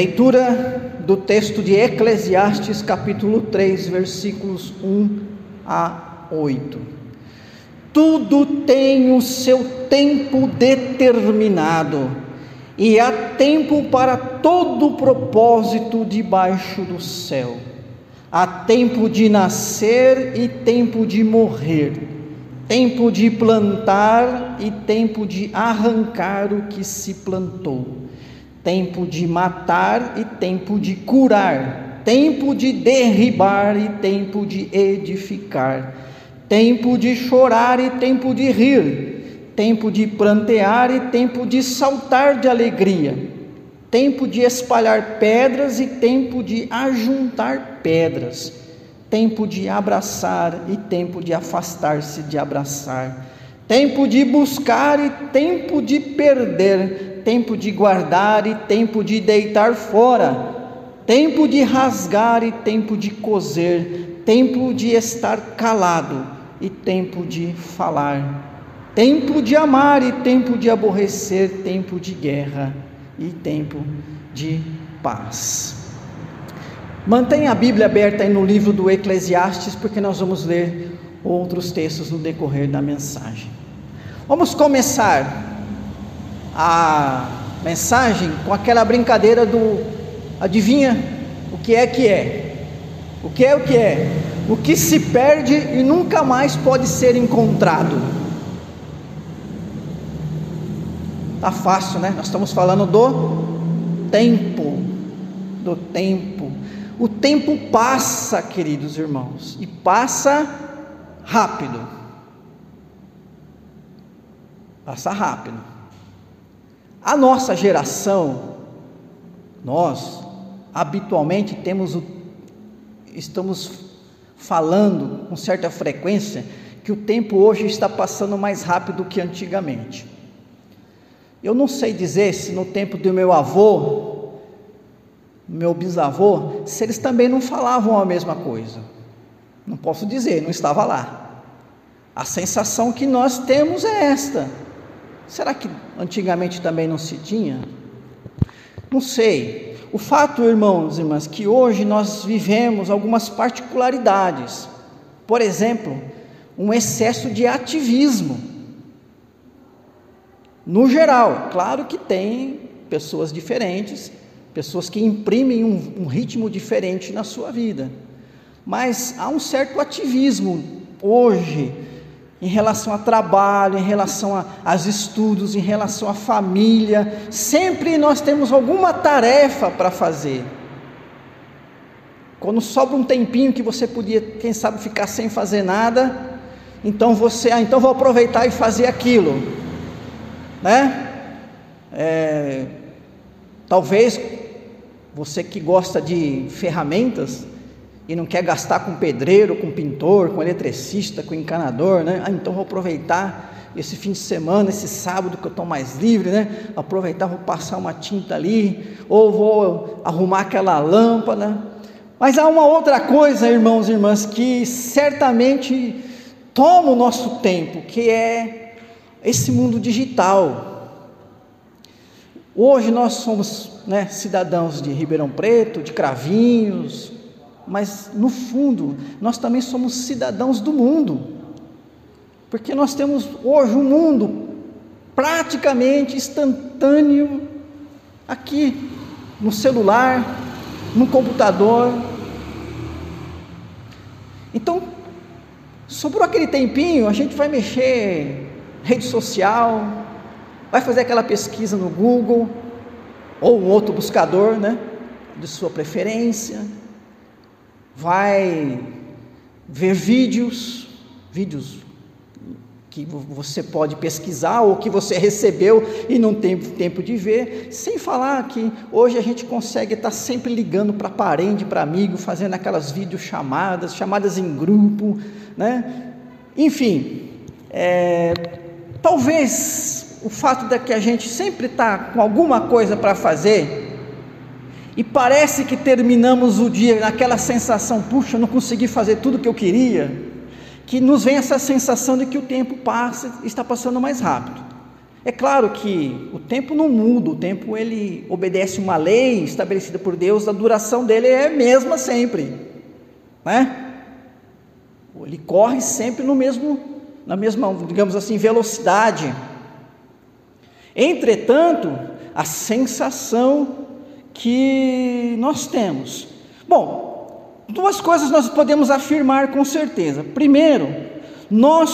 Leitura do texto de Eclesiastes, capítulo 3, versículos 1 a 8. Tudo tem o seu tempo determinado, e há tempo para todo propósito debaixo do céu. Há tempo de nascer e tempo de morrer, tempo de plantar e tempo de arrancar o que se plantou, tempo de matar e tempo de curar, tempo de derribar e tempo de edificar, tempo de chorar e tempo de rir, tempo de plantear e tempo de saltar de alegria tempo de espalhar pedras e tempo de ajuntar pedras, tempo de abraçar e tempo de afastar-se de abraçar, tempo de buscar e tempo de perder, tempo de guardar e tempo de deitar fora, tempo de rasgar e tempo de coser, tempo de estar calado e tempo de falar, tempo de amar e tempo de aborrecer, tempo de guerra e tempo de paz. Mantenha a Bíblia aberta aí no livro do Eclesiastes, porque nós vamos ler outros textos no decorrer da mensagem. Vamos começar a mensagem com aquela brincadeira do adivinha o que é que é? O que é o que é? O que se perde e nunca mais pode ser encontrado. Tá fácil, né? Nós estamos falando do tempo, do tempo. O tempo passa, queridos irmãos, e passa rápido. Passa rápido. A nossa geração, nós habitualmente temos o, estamos falando com certa frequência que o tempo hoje está passando mais rápido que antigamente. Eu não sei dizer se no tempo do meu avô, meu bisavô, se eles também não falavam a mesma coisa. Não posso dizer, não estava lá. A sensação que nós temos é esta. Será que antigamente também não se tinha? Não sei. O fato, irmãos e irmãs, que hoje nós vivemos algumas particularidades. Por exemplo, um excesso de ativismo. No geral, claro que tem pessoas diferentes, pessoas que imprimem um, um ritmo diferente na sua vida, mas há um certo ativismo hoje em relação a trabalho, em relação aos estudos, em relação à família. Sempre nós temos alguma tarefa para fazer. Quando sobra um tempinho que você podia, quem sabe, ficar sem fazer nada, então você, ah, então vou aproveitar e fazer aquilo né? É, talvez você que gosta de ferramentas e não quer gastar com pedreiro, com pintor, com eletricista, com encanador, né? Ah, então vou aproveitar esse fim de semana, esse sábado que eu estou mais livre, né? Aproveitar, vou passar uma tinta ali, ou vou arrumar aquela lâmpada. Mas há uma outra coisa, irmãos e irmãs, que certamente toma o nosso tempo, que é esse mundo digital. Hoje nós somos né, cidadãos de Ribeirão Preto, de Cravinhos, mas no fundo nós também somos cidadãos do mundo, porque nós temos hoje um mundo praticamente instantâneo aqui no celular, no computador. Então, sobrou aquele tempinho, a gente vai mexer rede social, vai fazer aquela pesquisa no Google ou um outro buscador, né, de sua preferência, vai ver vídeos, vídeos que você pode pesquisar ou que você recebeu e não tem tempo de ver, sem falar que hoje a gente consegue estar sempre ligando para parente, para amigo, fazendo aquelas videochamadas, chamadas em grupo, né? Enfim, é, Talvez o fato de que a gente sempre está com alguma coisa para fazer e parece que terminamos o dia naquela sensação, puxa, não consegui fazer tudo o que eu queria, que nos vem essa sensação de que o tempo passa, está passando mais rápido. É claro que o tempo não muda, o tempo ele obedece uma lei estabelecida por Deus, a duração dele é a mesma sempre, né? Ele corre sempre no mesmo, na mesma, digamos assim, velocidade. Entretanto, a sensação que nós temos. Bom, duas coisas nós podemos afirmar com certeza. Primeiro, nós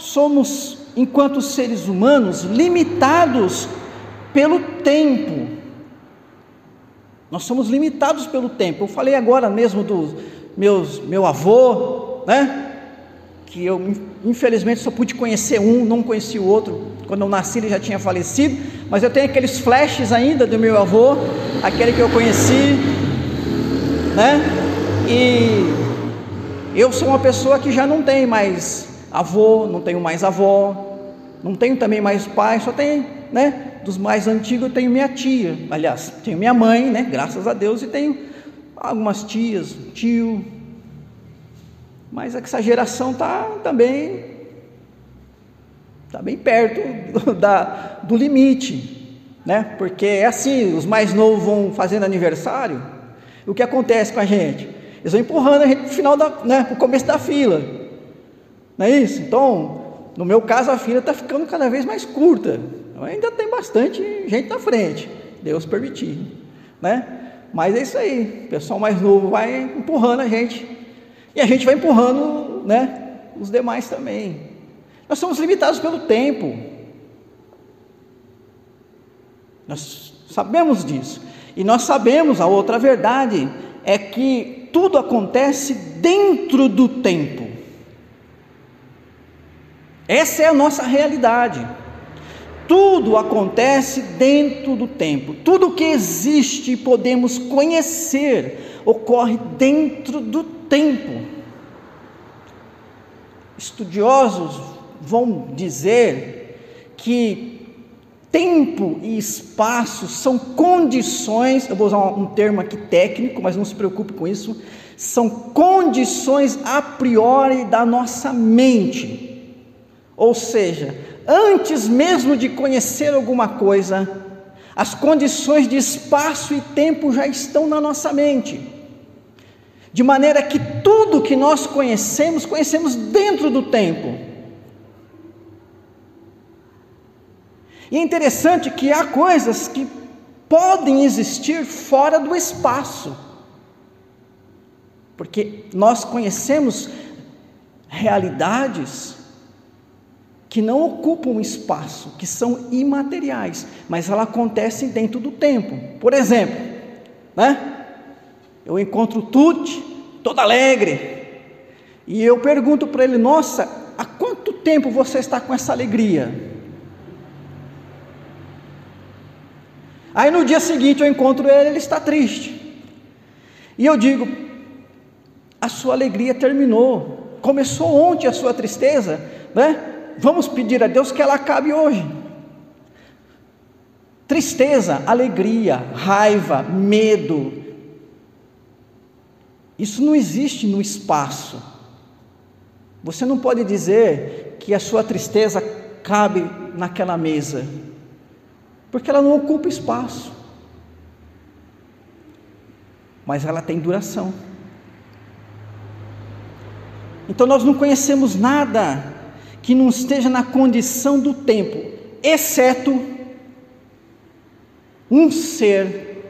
somos, enquanto seres humanos, limitados pelo tempo. Nós somos limitados pelo tempo. Eu falei agora mesmo do meus, meu avô, né? Que eu infelizmente só pude conhecer um, não conheci o outro. Quando eu nasci ele já tinha falecido, mas eu tenho aqueles flashes ainda do meu avô, aquele que eu conheci, né? E eu sou uma pessoa que já não tem mais avô, não tenho mais avó, não tenho também mais pai, só tenho, né? Dos mais antigos eu tenho minha tia, aliás, tenho minha mãe, né? Graças a Deus, e tenho algumas tias, tio, mas essa geração está também está bem perto do, da, do limite, né? Porque é assim, os mais novos vão fazendo aniversário, o que acontece com a gente? Eles vão empurrando a gente para o final da, né, o começo da fila, não é isso? Então, no meu caso, a fila está ficando cada vez mais curta. Ainda tem bastante gente na frente, Deus permitir, né? Mas é isso aí, o pessoal mais novo vai empurrando a gente e a gente vai empurrando, né, os demais também. Nós somos limitados pelo tempo. Nós sabemos disso. E nós sabemos a outra verdade é que tudo acontece dentro do tempo. Essa é a nossa realidade. Tudo acontece dentro do tempo. Tudo que existe e podemos conhecer ocorre dentro do tempo. Estudiosos vão dizer que tempo e espaço são condições, eu vou usar um termo aqui técnico, mas não se preocupe com isso, são condições a priori da nossa mente. Ou seja, antes mesmo de conhecer alguma coisa, as condições de espaço e tempo já estão na nossa mente. De maneira que tudo que nós conhecemos, conhecemos dentro do tempo. E é interessante que há coisas que podem existir fora do espaço, porque nós conhecemos realidades que não ocupam espaço, que são imateriais, mas elas acontecem dentro do tempo. Por exemplo, né? Eu encontro Tuti, todo alegre, e eu pergunto para ele: Nossa, há quanto tempo você está com essa alegria? Aí no dia seguinte eu encontro ele, ele está triste. E eu digo: a sua alegria terminou. Começou ontem a sua tristeza, né? Vamos pedir a Deus que ela acabe hoje. Tristeza, alegria, raiva, medo. Isso não existe no espaço. Você não pode dizer que a sua tristeza cabe naquela mesa porque ela não ocupa espaço, mas ela tem duração. Então nós não conhecemos nada que não esteja na condição do tempo, exceto um ser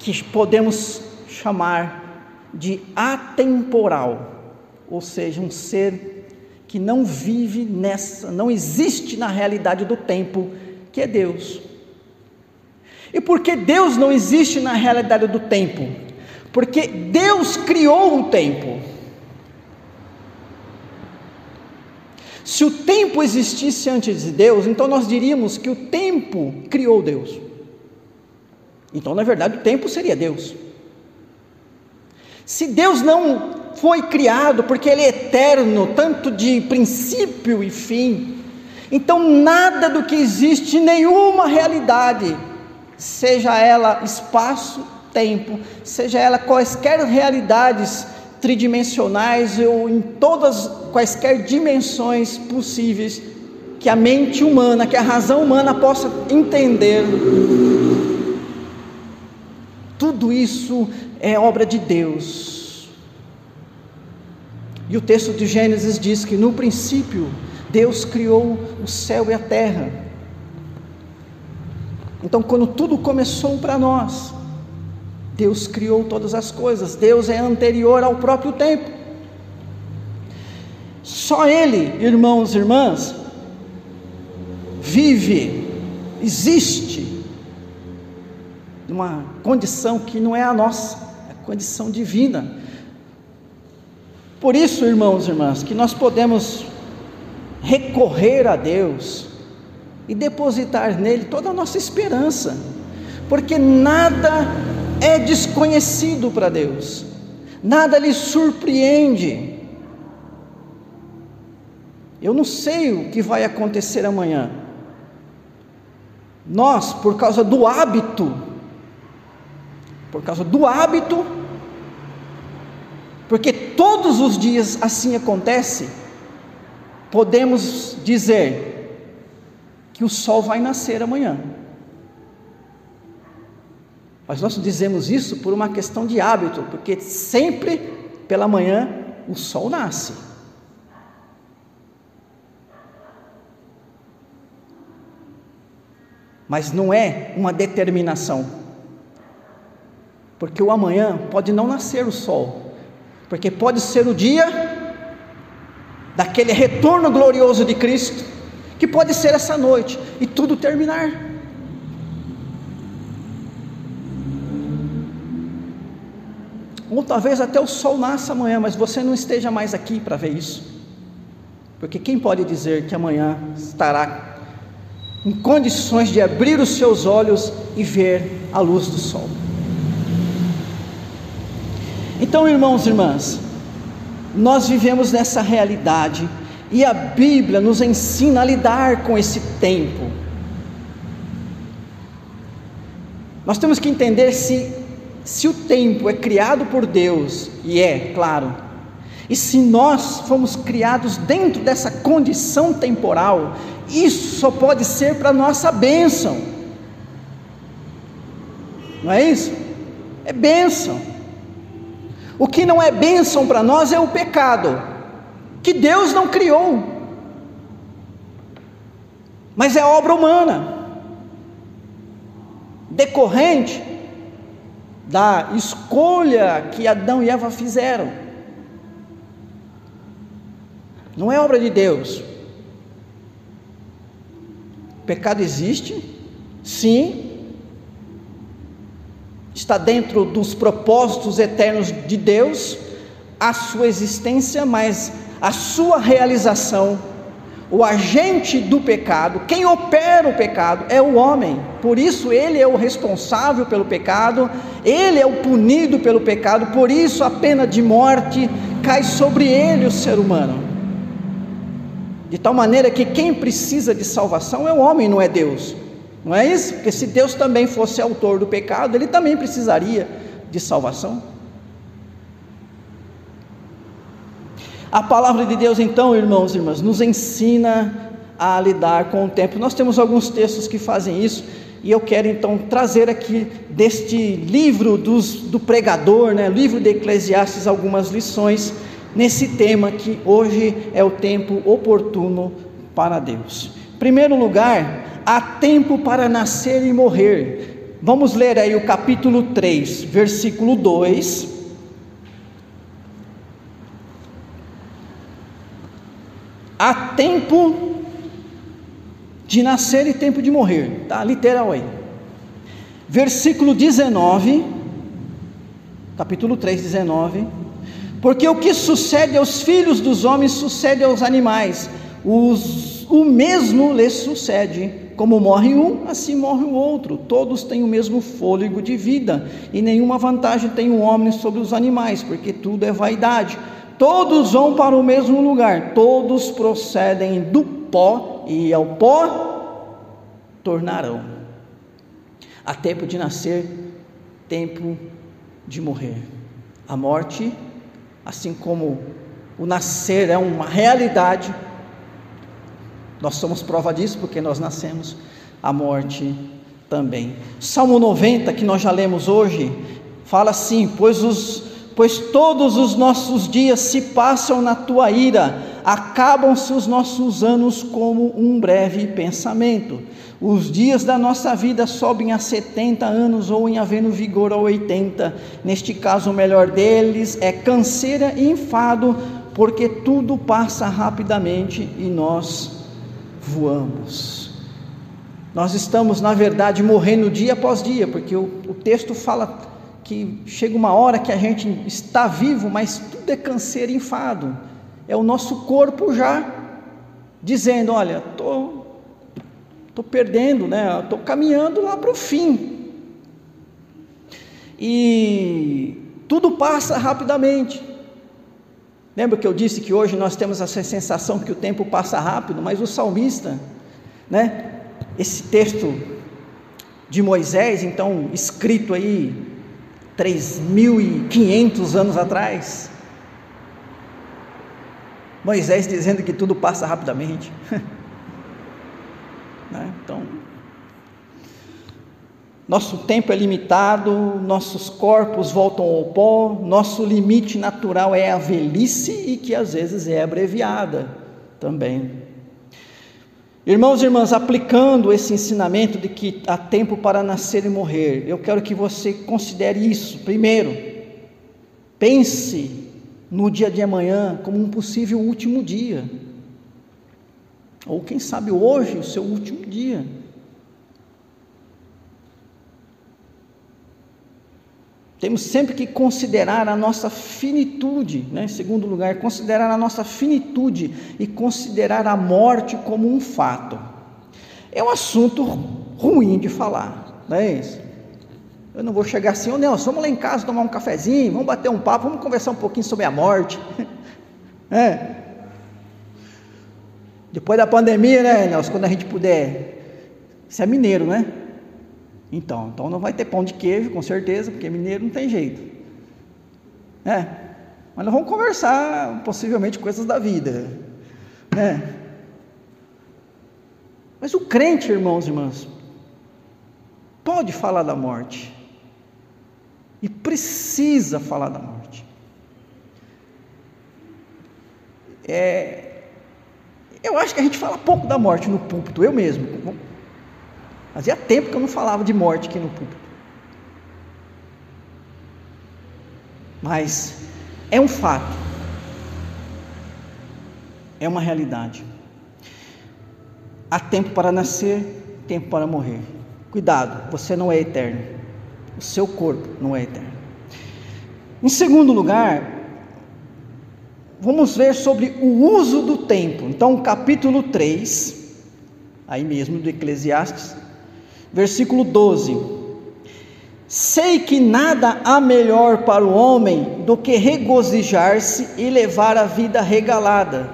que podemos chamar de atemporal, ou seja, um ser que não vive nessa, não existe na realidade do tempo, que é Deus. E porque Deus não existe na realidade do tempo? Porque Deus criou o tempo. Se o tempo existisse antes de Deus, então nós diríamos que o tempo criou Deus. Então, na verdade, o tempo seria Deus. Se Deus não foi criado porque Ele é eterno, tanto de princípio e fim, então, nada do que existe, nenhuma realidade, seja ela espaço, tempo, seja ela quaisquer realidades tridimensionais ou em todas quaisquer dimensões possíveis, que a mente humana, que a razão humana possa entender. Tudo isso é obra de Deus. E o texto de Gênesis diz que no princípio Deus criou o céu e a terra. Então, quando tudo começou para nós, Deus criou todas as coisas, Deus é anterior ao próprio tempo. Só Ele, irmãos e irmãs, vive, existe, numa condição que não é a nossa, condição divina. Por isso, irmãos e irmãs, que nós podemos recorrer a Deus e depositar nele toda a nossa esperança, porque nada é desconhecido para Deus, nada lhe surpreende. Eu não sei o que vai acontecer amanhã. Nós, por causa do hábito, por causa do hábito, porque todos os dias assim acontece, podemos dizer que o sol vai nascer amanhã. Mas nós dizemos isso por uma questão de hábito, porque sempre pela manhã o sol nasce. Mas não é uma determinação, porque o amanhã pode não nascer o sol, porque pode ser o dia daquele retorno glorioso de Cristo, que pode ser essa noite e tudo terminar. Ou talvez até o sol nasça amanhã, mas você não esteja mais aqui para ver isso. Porque quem pode dizer que amanhã estará em condições de abrir os seus olhos e ver a luz do sol? Então, irmãos e irmãs, nós vivemos nessa realidade e a Bíblia nos ensina a lidar com esse tempo. Nós temos que entender se se o tempo é criado por Deus, e é, claro, e se nós fomos criados dentro dessa condição temporal, isso só pode ser para nossa bênção. Não é isso? É bênção. O que não é bênção para nós é o pecado, que Deus não criou, mas é obra humana, decorrente da escolha que Adão e Eva fizeram. Não é obra de Deus. O pecado existe, sim, está dentro dos propósitos eternos de Deus, a sua existência, mas a sua realização o agente do pecado, quem opera o pecado é o homem, por isso ele é o responsável pelo pecado, ele é o punido pelo pecado, por isso a pena de morte cai sobre ele, o ser humano. De tal maneira que quem precisa de salvação é o homem, não é Deus, não é isso? Porque se Deus também fosse autor do pecado, ele também precisaria de salvação. A palavra de Deus, então, irmãos e irmãs, nos ensina a lidar com o tempo. Nós temos alguns textos que fazem isso, e eu quero então trazer aqui deste livro dos, do pregador, né, livro de Eclesiastes, algumas lições nesse tema que hoje é o tempo oportuno para Deus. Em primeiro lugar, há tempo para nascer e morrer. Vamos ler aí o capítulo 3, versículo 2 há tempo de nascer e tempo de morrer, tá? Literal aí. Versículo 19, capítulo 3, 19. Porque o que sucede aos filhos dos homens sucede aos animais, os, o mesmo lhes sucede. Como morre um, assim morre o outro. Todos têm o mesmo fôlego de vida, e nenhuma vantagem tem o homem sobre os animais, porque tudo é vaidade todos vão para o mesmo lugar, todos procedem do pó e ao pó tornarão. Há tempo de nascer, tempo de morrer. A morte, assim como o nascer é uma realidade, Nós somos prova disso porque nós nascemos, a morte também. Salmo 90, que nós já lemos hoje, fala assim: Pois, os, pois todos os nossos dias se passam na tua ira, acabam-se os nossos anos como um breve pensamento. Os dias da nossa vida sobem a 70 anos ou em havendo vigor a 80. Neste caso, o melhor deles é canseira e enfado, porque tudo passa rapidamente e nós voamos. Nós estamos, na verdade, morrendo dia após dia, porque o, o texto fala que chega uma hora que a gente está vivo, mas tudo é canseiro e enfado. É o nosso corpo já dizendo: olha, estou estou perdendo, né? Estou caminhando lá para o fim. E tudo passa rapidamente. Lembra que eu disse que hoje nós temos essa sensação que o tempo passa rápido, mas o salmista, né? Esse texto de Moisés, então escrito aí 3.500 anos atrás, Moisés dizendo que tudo passa rapidamente. Né? Então, nosso tempo é limitado, nossos corpos voltam ao pó, nosso limite natural é a velhice e que às vezes é abreviada também. Irmãos e irmãs, aplicando esse ensinamento de que há tempo para nascer e morrer, eu quero que você considere isso. Primeiro, pense no dia de amanhã como um possível último dia. Ou quem sabe hoje, o seu último dia. Temos sempre que considerar a nossa finitude, né? em segundo lugar, considerar a nossa finitude e considerar a morte como um fato. É um assunto ruim de falar, não é isso? Eu não vou chegar assim, ô Nelson, vamos lá em casa tomar um cafezinho, vamos bater um papo, vamos conversar um pouquinho sobre a morte. É, depois da pandemia, né, Nelson, quando a gente puder. Você é mineiro, né? Então, então não vai ter pão de queijo, com certeza, porque mineiro não tem jeito. É. Mas nós vamos conversar, possivelmente, coisas da vida. Né? Mas o crente, irmãos e irmãs, pode falar da morte. E precisa falar da morte. É, eu acho que a gente fala pouco da morte no púlpito, eu mesmo. Fazia tempo que eu não falava de morte aqui no púlpito. Mas é um fato, é uma realidade. Há tempo para nascer, tempo para morrer. Cuidado, você não é eterno. O seu corpo não é eterno. Em segundo lugar, vamos ver sobre o uso do tempo. Então, capítulo 3, aí mesmo do Eclesiastes, versículo 12. Sei que nada há melhor para o homem do que regozijar-se e levar a vida regalada,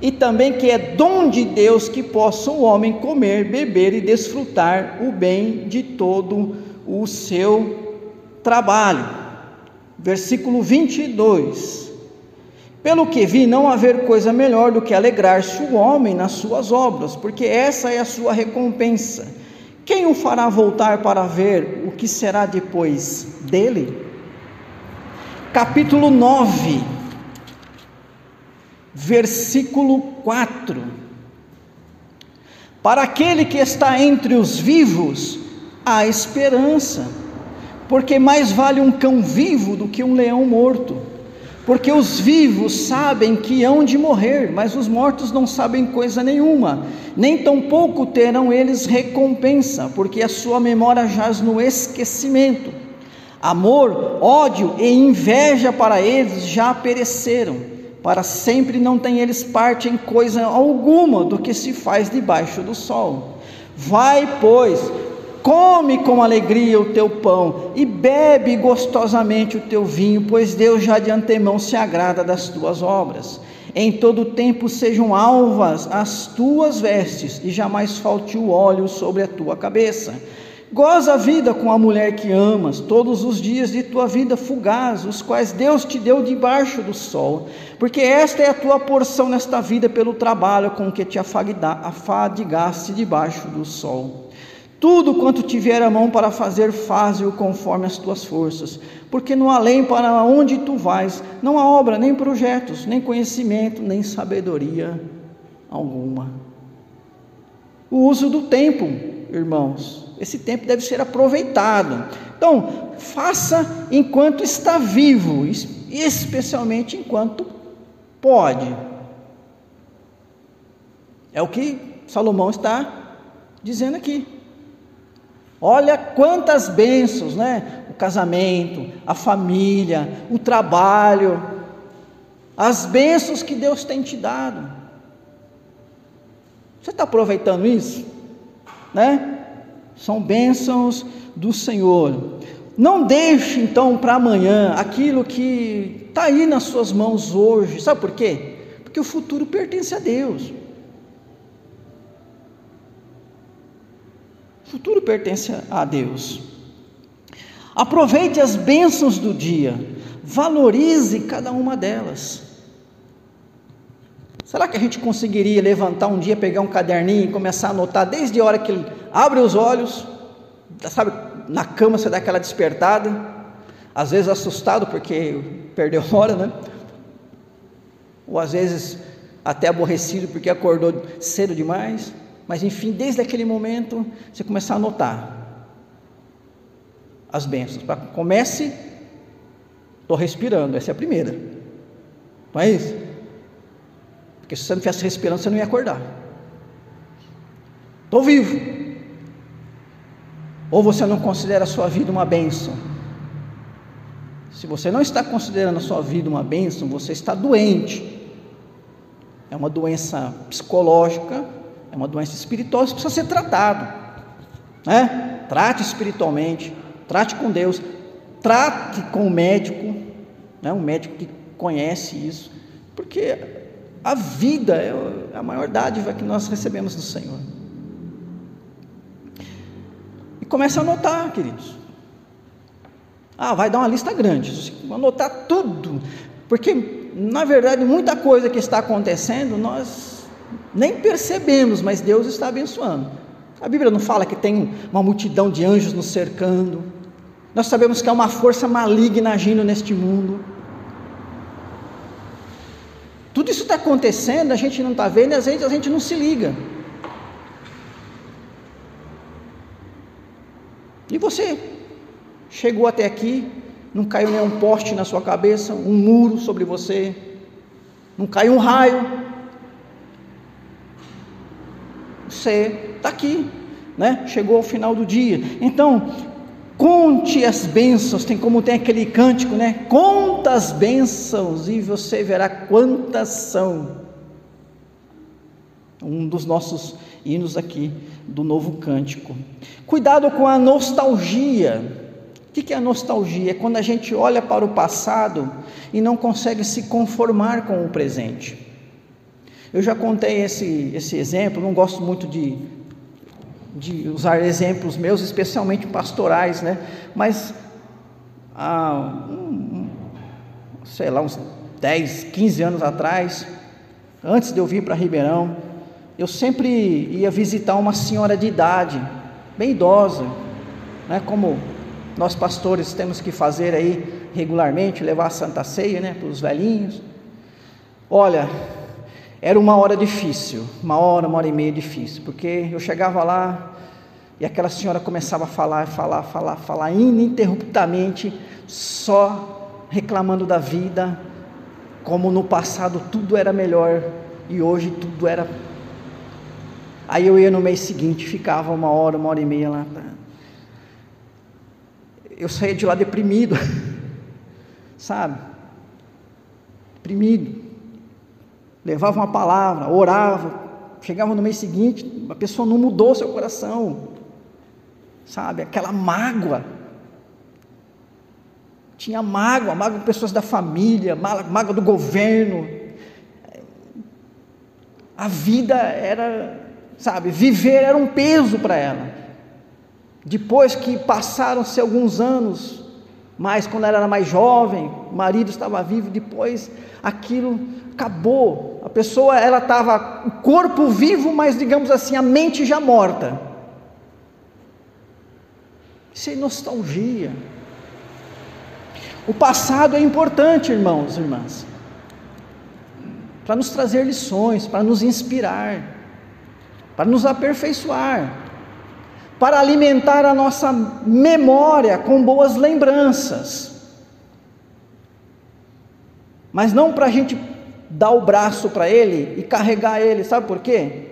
e também que é dom de Deus que possa o homem comer, beber e desfrutar o bem de todo o seu trabalho. Versículo 22. Pelo que vi, não haver coisa melhor do que alegrar-se o homem nas suas obras, porque essa é a sua recompensa. Quem o fará voltar para ver o que será depois dele? Capítulo 9, versículo 4. Para aquele que está entre os vivos, há esperança, porque mais vale um cão vivo do que um leão morto porque os vivos sabem que hão de morrer, mas os mortos não sabem coisa nenhuma, nem tampouco terão eles recompensa, porque a sua memória jaz no esquecimento. Amor, ódio e inveja para eles já pereceram, para sempre não têm eles parte em coisa alguma do que se faz debaixo do sol. Vai, pois, Come com alegria o teu pão e bebe gostosamente o teu vinho, pois Deus já de antemão se agrada das tuas obras. Em todo tempo sejam alvas as tuas vestes e jamais falte o óleo sobre a tua cabeça. Goza a vida com a mulher que amas, todos os dias de tua vida fugaz, os quais Deus te deu debaixo do sol, porque esta é a tua porção nesta vida pelo trabalho com que te afadigaste debaixo do sol. Tudo quanto tiver a mão para fazer, faze-o conforme as tuas forças, porque no além para onde tu vais, não há obra, nem projetos, nem conhecimento, nem sabedoria alguma. O uso do tempo, irmãos, esse tempo deve ser aproveitado. Então, faça enquanto está vivo, especialmente enquanto pode. É o que Salomão está dizendo aqui. Olha quantas bênçãos, né? O casamento, a família, o trabalho, as bênçãos que Deus tem te dado. Você está aproveitando isso? Né? são bênçãos do Senhor. Não deixe então para amanhã aquilo que está aí nas suas mãos hoje. Sabe por quê? Porque o futuro pertence a Deus. O futuro pertence a Deus. Aproveite as bênçãos do dia, valorize cada uma delas. Será que a gente conseguiria levantar um dia, pegar um caderninho e começar a anotar desde a hora que ele abre os olhos, sabe, na cama você dá aquela despertada, às vezes assustado porque perdeu hora, né? Ou às vezes até aborrecido porque acordou cedo demais, mas enfim, desde aquele momento você começar a anotar as bênçãos. Comece, estou respirando, essa é a primeira, não é isso? Porque se você não estivesse respirando, você não ia acordar. Estou vivo. Ou você não considera a sua vida uma bênção? Se você não está considerando a sua vida uma bênção, você está doente. É uma doença psicológica, é uma doença espiritual, isso precisa ser tratado. Né? Trate espiritualmente, trate com Deus, trate com o médico, né? um médico que conhece isso, porque a vida é a maior dádiva que nós recebemos do Senhor. E começa a anotar, queridos. Ah, vai dar uma lista grande, anotar tudo, porque na verdade muita coisa que está acontecendo nós nem percebemos, mas Deus está abençoando. A Bíblia não fala que tem uma multidão de anjos nos cercando. Nós sabemos que há uma força maligna agindo neste mundo. Tudo isso está acontecendo, a gente não está vendo às vezes a gente não se liga. E você chegou até aqui, não caiu nenhum poste na sua cabeça, um muro sobre você, não caiu um raio. Você está aqui, né? Chegou ao final do dia. Então, Conte as bênçãos, tem como tem aquele cântico, né? Conta as bênçãos e você verá quantas são. Um dos nossos hinos aqui do novo cântico. Cuidado com a nostalgia. O que é a nostalgia? É quando a gente olha para o passado e não consegue se conformar com o presente. Eu já contei esse, esse exemplo, não gosto muito de de usar exemplos meus, especialmente pastorais, né? Mas há, um, sei lá, uns 10, 15 anos atrás, antes de eu vir para Ribeirão, eu sempre ia visitar uma senhora de idade, bem idosa, né? Como nós pastores temos que fazer aí regularmente, levar a Santa Ceia, né? Para os velhinhos. Olha, era uma hora difícil, uma hora, uma hora e meia difícil, porque eu chegava lá e aquela senhora começava a falar, falar, falar, falar ininterruptamente, só reclamando da vida, como no passado tudo era melhor e hoje tudo era. Aí eu ia no mês seguinte, ficava uma hora, uma hora e meia lá. Eu saía de lá deprimido, sabe? Deprimido levava uma palavra, orava, chegava no mês seguinte, a pessoa não mudou seu coração, sabe? Aquela mágoa. Tinha mágoa, mágoa de pessoas da família, mágoa do governo. A vida era, sabe, viver era um peso para ela. depois que passaram-se alguns anos, mas quando ela era mais jovem, o marido estava vivo, depois aquilo acabou. A pessoa ela estava o corpo vivo, mas digamos assim, a mente já morta. Isso é nostalgia. O passado é importante, irmãos e irmãs, para nos trazer lições, para nos inspirar, para nos aperfeiçoar, para alimentar a nossa memória com boas lembranças, mas não para a gente dar o braço para ele e carregar ele, sabe por quê?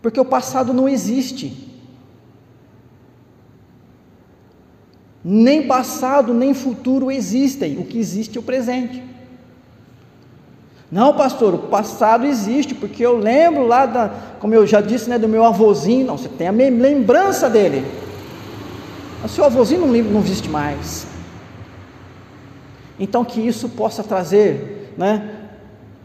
Porque o passado não existe. Nem passado, nem futuro existem, o que existe é o presente. Não, pastor, o passado existe, porque eu lembro lá da, como eu já disse, né, do meu avôzinho. Não, você tem a lembrança dele. O seu avôzinho não, não existe mais. Então que isso possa trazer, né,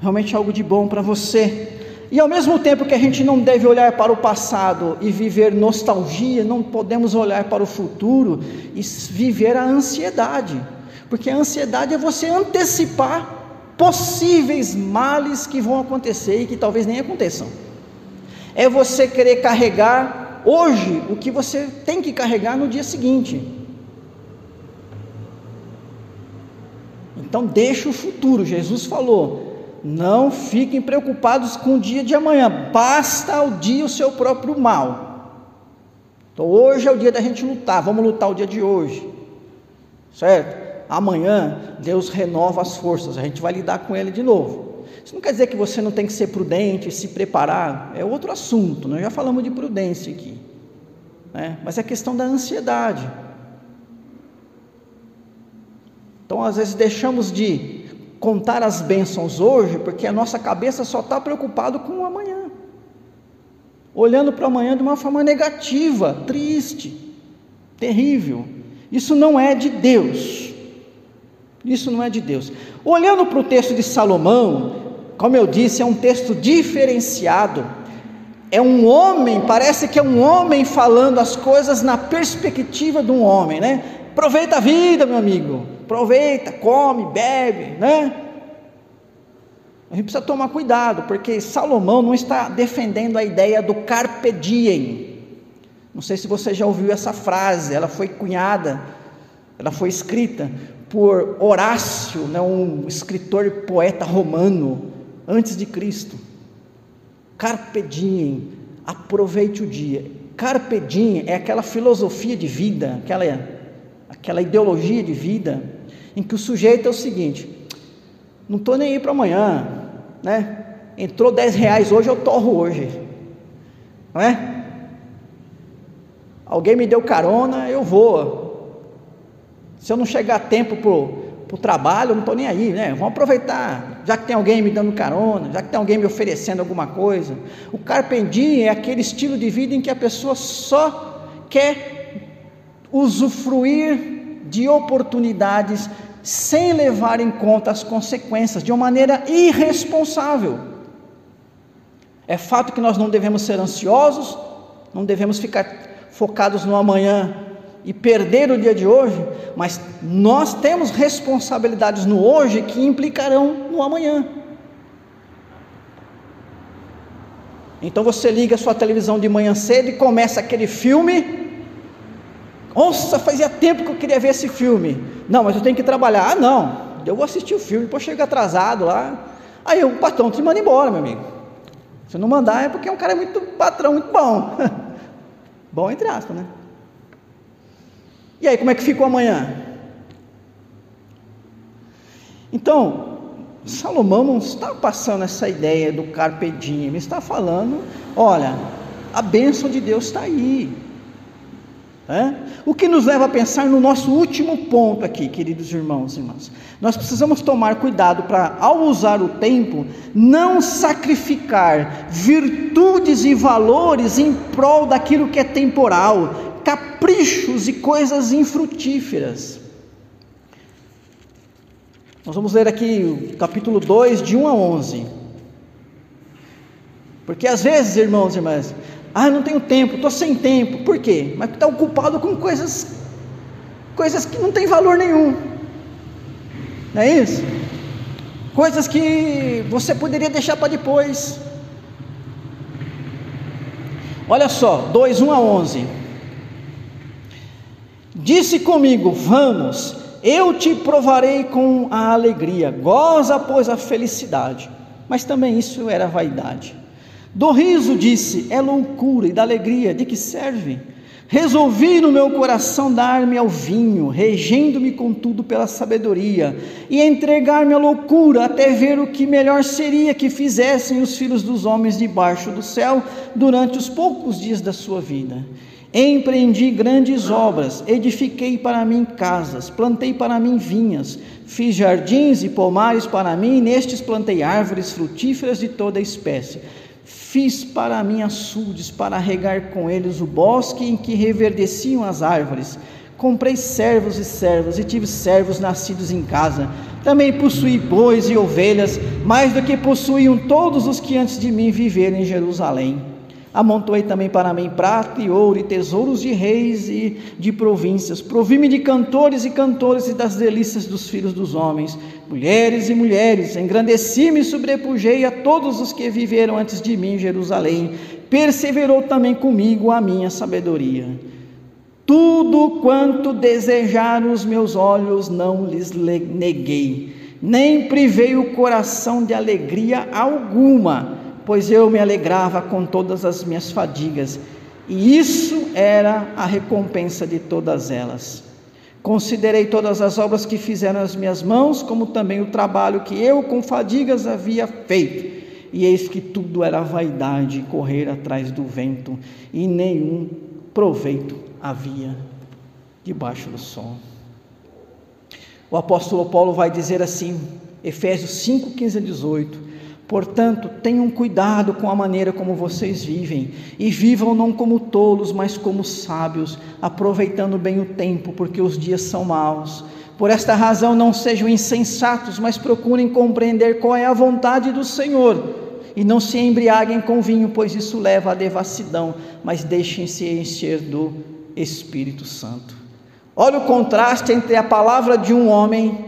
realmente algo de bom para você. E ao mesmo tempo que a gente não deve olhar para o passado e viver nostalgia, não podemos olhar para o futuro e viver a ansiedade, porque a ansiedade é você antecipar possíveis males que vão acontecer e que talvez nem aconteçam. É você querer carregar hoje o que você tem que carregar no dia seguinte. Então deixa o futuro. Jesus falou: não fiquem preocupados com o dia de amanhã, basta ao dia o seu próprio mal. Então hoje é o dia da gente lutar, vamos lutar o dia de hoje, certo? Amanhã Deus renova as forças, a gente vai lidar com ele de novo. Isso não quer dizer que você não tem que ser prudente, se preparar, é outro assunto, nós já falamos de prudência aqui, né? mas é questão da ansiedade. Então, às vezes, deixamos de contar as bênçãos hoje, porque a nossa cabeça só está preocupada com o amanhã, olhando para o amanhã de uma forma negativa, triste, terrível. Isso não é de Deus. Isso não é de Deus. Olhando para o texto de Salomão, como eu disse, é um texto diferenciado. É um homem, parece que é um homem falando as coisas na perspectiva de um homem, né? Aproveita a vida, meu amigo. Aproveita, come, bebe, né? A gente precisa tomar cuidado, porque Salomão não está defendendo a ideia do carpe diem. Não sei se você já ouviu essa frase, ela foi cunhada, ela foi escrita por Horácio, né, um escritor e poeta romano, antes de Cristo. Carpe diem, aproveite o dia. Carpe diem é aquela filosofia de vida, aquela, aquela ideologia de vida, em que o sujeito é o seguinte: não estou nem aí para amanhã, né? Entrou 10 reais hoje, eu torro hoje, não é? Alguém me deu carona, eu vou. Se eu não chegar a tempo para o trabalho, eu não estou nem aí, né? Vamos aproveitar, já que tem alguém me dando carona, já que tem alguém me oferecendo alguma coisa. O carpendinho é aquele estilo de vida em que a pessoa só quer usufruir de oportunidades sem levar em conta as consequências, de uma maneira irresponsável. É fato que nós não devemos ser ansiosos, não devemos ficar focados no amanhã e perder o dia de hoje, mas nós temos responsabilidades no hoje que implicarão no amanhã. Então você liga a sua televisão de manhã cedo e começa aquele filme. Nossa, fazia tempo que eu queria ver esse filme. Não, mas eu tenho que trabalhar. Ah, não, eu vou assistir o filme, depois chega atrasado lá. Aí o patrão te manda embora, meu amigo. Se não mandar é porque é um cara muito patrão, muito bom. bom entre aspas, né? E aí, como é que ficou amanhã? Então, Salomão não está passando essa ideia do carpe diem, está falando, olha, a bênção de Deus está aí. É? O que nos leva a pensar no nosso último ponto aqui, queridos irmãos e irmãs. Nós precisamos tomar cuidado para, ao usar o tempo, não sacrificar virtudes e valores em prol daquilo que é temporal, caprichos e coisas infrutíferas. Nós vamos ler aqui o capítulo 2, de 1 a 11. Porque às vezes, irmãos e irmãs, Ah, não tenho tempo, estou sem tempo. Por quê? Mas está ocupado com coisas, coisas que não têm valor nenhum. Não é isso? Coisas que você poderia deixar para depois. Olha só, 2, 1 a 11. Disse comigo: Vamos, eu te provarei com a alegria, goza, pois, a felicidade. Mas também isso era vaidade. Do riso disse: É loucura, e da alegria, de que serve? Resolvi no meu coração dar-me ao vinho, regendo-me contudo pela sabedoria, e entregar-me à loucura, até ver o que melhor seria que fizessem os filhos dos homens debaixo do céu durante os poucos dias da sua vida. Empreendi grandes obras, edifiquei para mim casas, plantei para mim vinhas, fiz jardins e pomares para mim, e nestes plantei árvores frutíferas de toda espécie Fiz para mim açudes para regar com eles o bosque em que reverdeciam as árvores. Comprei servos e servas e tive servos nascidos em casa. Também possuí bois e ovelhas, mais do que possuíam todos os que antes de mim viveram em Jerusalém. Amontoei também para mim prata e ouro e tesouros de reis e de províncias. Provi-me de cantores e cantores e das delícias dos filhos dos homens, mulheres e mulheres. Engrandeci-me e sobrepujei a todos os que viveram antes de mim em Jerusalém. Perseverou também comigo a minha sabedoria. Tudo quanto desejaram os meus olhos não lhes neguei, nem privei o coração de alegria alguma pois eu me alegrava com todas as minhas fadigas, e isso era a recompensa de todas elas. Considerei todas as obras que fizeram as minhas mãos, como também o trabalho que eu com fadigas havia feito. E eis que tudo era vaidade, correr atrás do vento, e nenhum proveito havia debaixo do sol. O apóstolo Paulo vai dizer assim, Efésios 5, 15 a 18: Portanto, tenham cuidado com a maneira como vocês vivem, e vivam não como tolos, mas como sábios, aproveitando bem o tempo, porque os dias são maus. Por esta razão, não sejam insensatos, mas procurem compreender qual é a vontade do Senhor. E não se embriaguem com vinho, pois isso leva à devassidão, mas deixem-se encher do Espírito Santo. Olha o contraste entre a palavra de um homem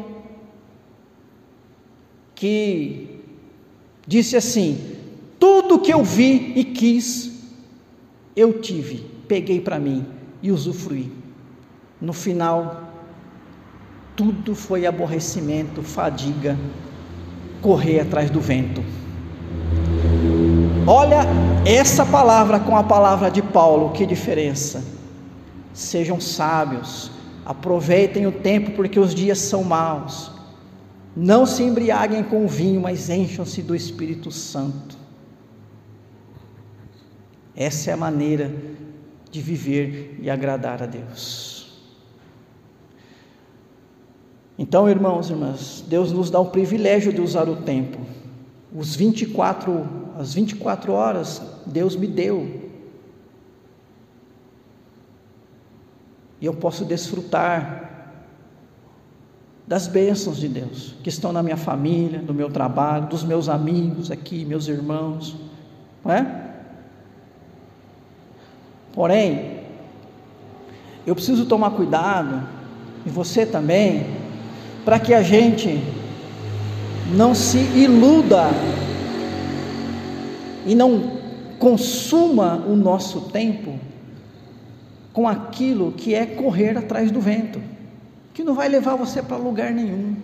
que disse assim: Tudo que eu vi e quis, eu tive, peguei para mim e usufruí. No final, tudo foi aborrecimento, fadiga, correr atrás do vento. Olha essa palavra com a palavra de Paulo, que diferença. Sejam sábios, aproveitem o tempo porque os dias são maus. Não se embriaguem com vinho, mas encham-se do Espírito Santo. Essa é a maneira de viver e agradar a Deus. Então, irmãos e irmãs, Deus nos dá o privilégio de usar o tempo. Os 24, as 24 horas Deus me deu. E eu posso desfrutar das bênçãos de Deus que estão na minha família, no meu trabalho, dos meus amigos aqui, meus irmãos, não é? Porém, eu preciso tomar cuidado, e você também, para que a gente não se iluda e não consuma o nosso tempo com aquilo que é correr atrás do vento que não vai levar você para lugar nenhum.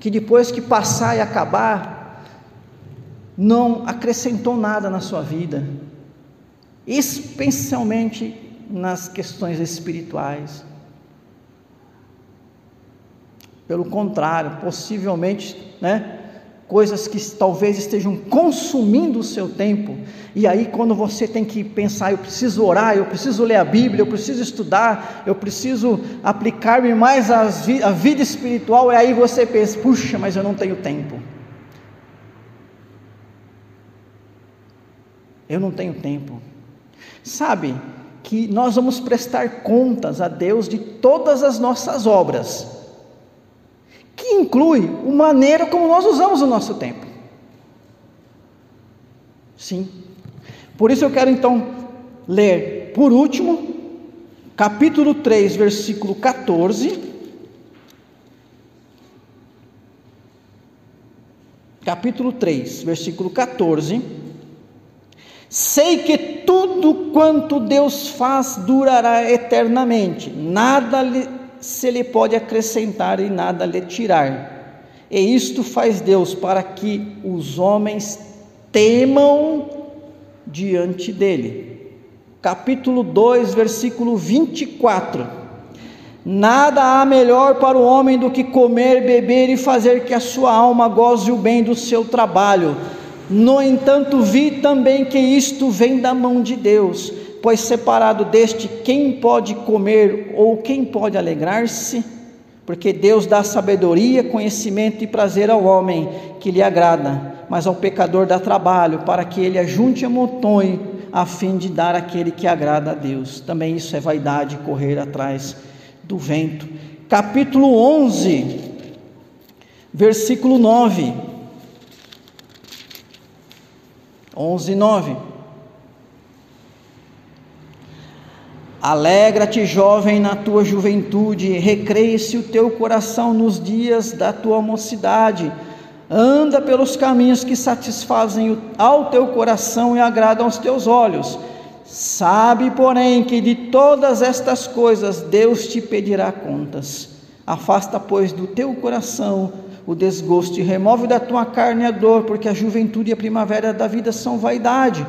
Que depois que passar e acabar, não acrescentou nada na sua vida, especialmente nas questões espirituais. Pelo contrário, possivelmente, né? Coisas que talvez estejam consumindo o seu tempo, e aí quando você tem que pensar, eu preciso orar, eu preciso ler a Bíblia, eu preciso estudar, eu preciso aplicar-me mais à vida espiritual, e aí você pensa, puxa, mas eu não tenho tempo. Eu não tenho tempo. Sabe que nós vamos prestar contas a Deus de todas as nossas obras que inclui a maneira como nós usamos o nosso tempo. Sim. Por isso eu quero então ler, por último, capítulo 3, versículo 14. Capítulo 3, versículo 14. Sei que tudo quanto Deus faz durará eternamente, nada lhe, se lhe pode acrescentar e nada lhe tirar. E isto faz Deus para que os homens temam diante dele. Capítulo 2, versículo 24. Nada há melhor para o homem do que comer, beber e fazer que a sua alma goze o bem do seu trabalho. No entanto, vi também que isto vem da mão de Deus, pois separado deste, quem pode comer ou quem pode alegrar-se? Porque Deus dá sabedoria, conhecimento e prazer ao homem que lhe agrada, mas ao pecador dá trabalho, para que ele ajunte e amontoe, a fim de dar aquele que agrada a Deus. Também isso é vaidade, correr atrás do vento. Capítulo 11, versículo 9. 11, 9. Alegra-te, jovem, na tua juventude, recreie-se o teu coração nos dias da tua mocidade. Anda pelos caminhos que satisfazem ao teu coração e agradam aos teus olhos. Sabe, porém, que de todas estas coisas Deus te pedirá contas. Afasta, pois, do teu coração o desgosto e remove da tua carne a dor, porque a juventude e a primavera da vida são vaidade.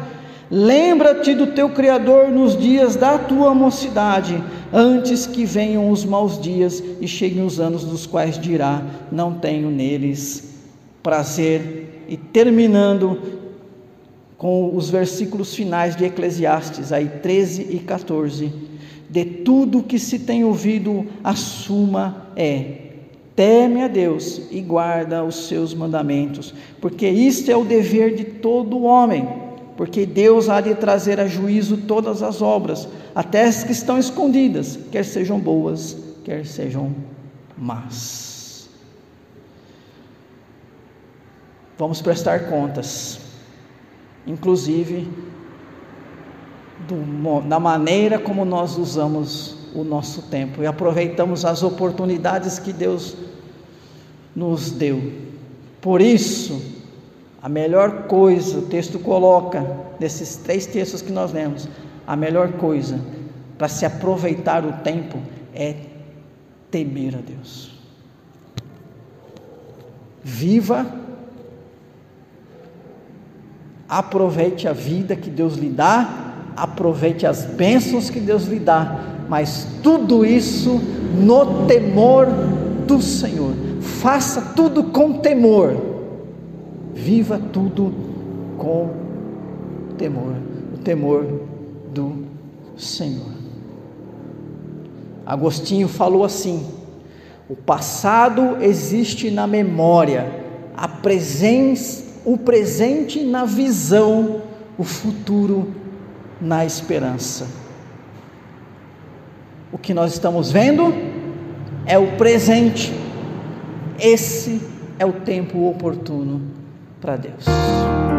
Lembra-te do teu Criador nos dias da tua mocidade, antes que venham os maus dias e cheguem os anos dos quais dirá: Não tenho neles prazer. E terminando com os versículos finais de Eclesiastes, aí 13 e 14: De tudo que se tem ouvido, a suma é: teme a Deus e guarda os seus mandamentos, porque isto é o dever de todo homem porque Deus há de trazer a juízo todas as obras, até as que estão escondidas, quer sejam boas, quer sejam más. Vamos prestar contas, inclusive do, da maneira como nós usamos o nosso tempo e aproveitamos as oportunidades que Deus nos deu. Por isso, a melhor coisa, o texto coloca, nesses três textos que nós lemos, a melhor coisa para se aproveitar o tempo é temer a Deus. Viva, aproveite a vida que Deus lhe dá, aproveite as bênçãos que Deus lhe dá, mas tudo isso no temor do Senhor. Faça tudo com temor Viva tudo com temor, o temor do Senhor. Agostinho falou assim: o passado existe na memória, a presença, o presente na visão, o futuro na esperança. O que nós estamos vendo é o presente. Esse é o tempo oportuno para Deus.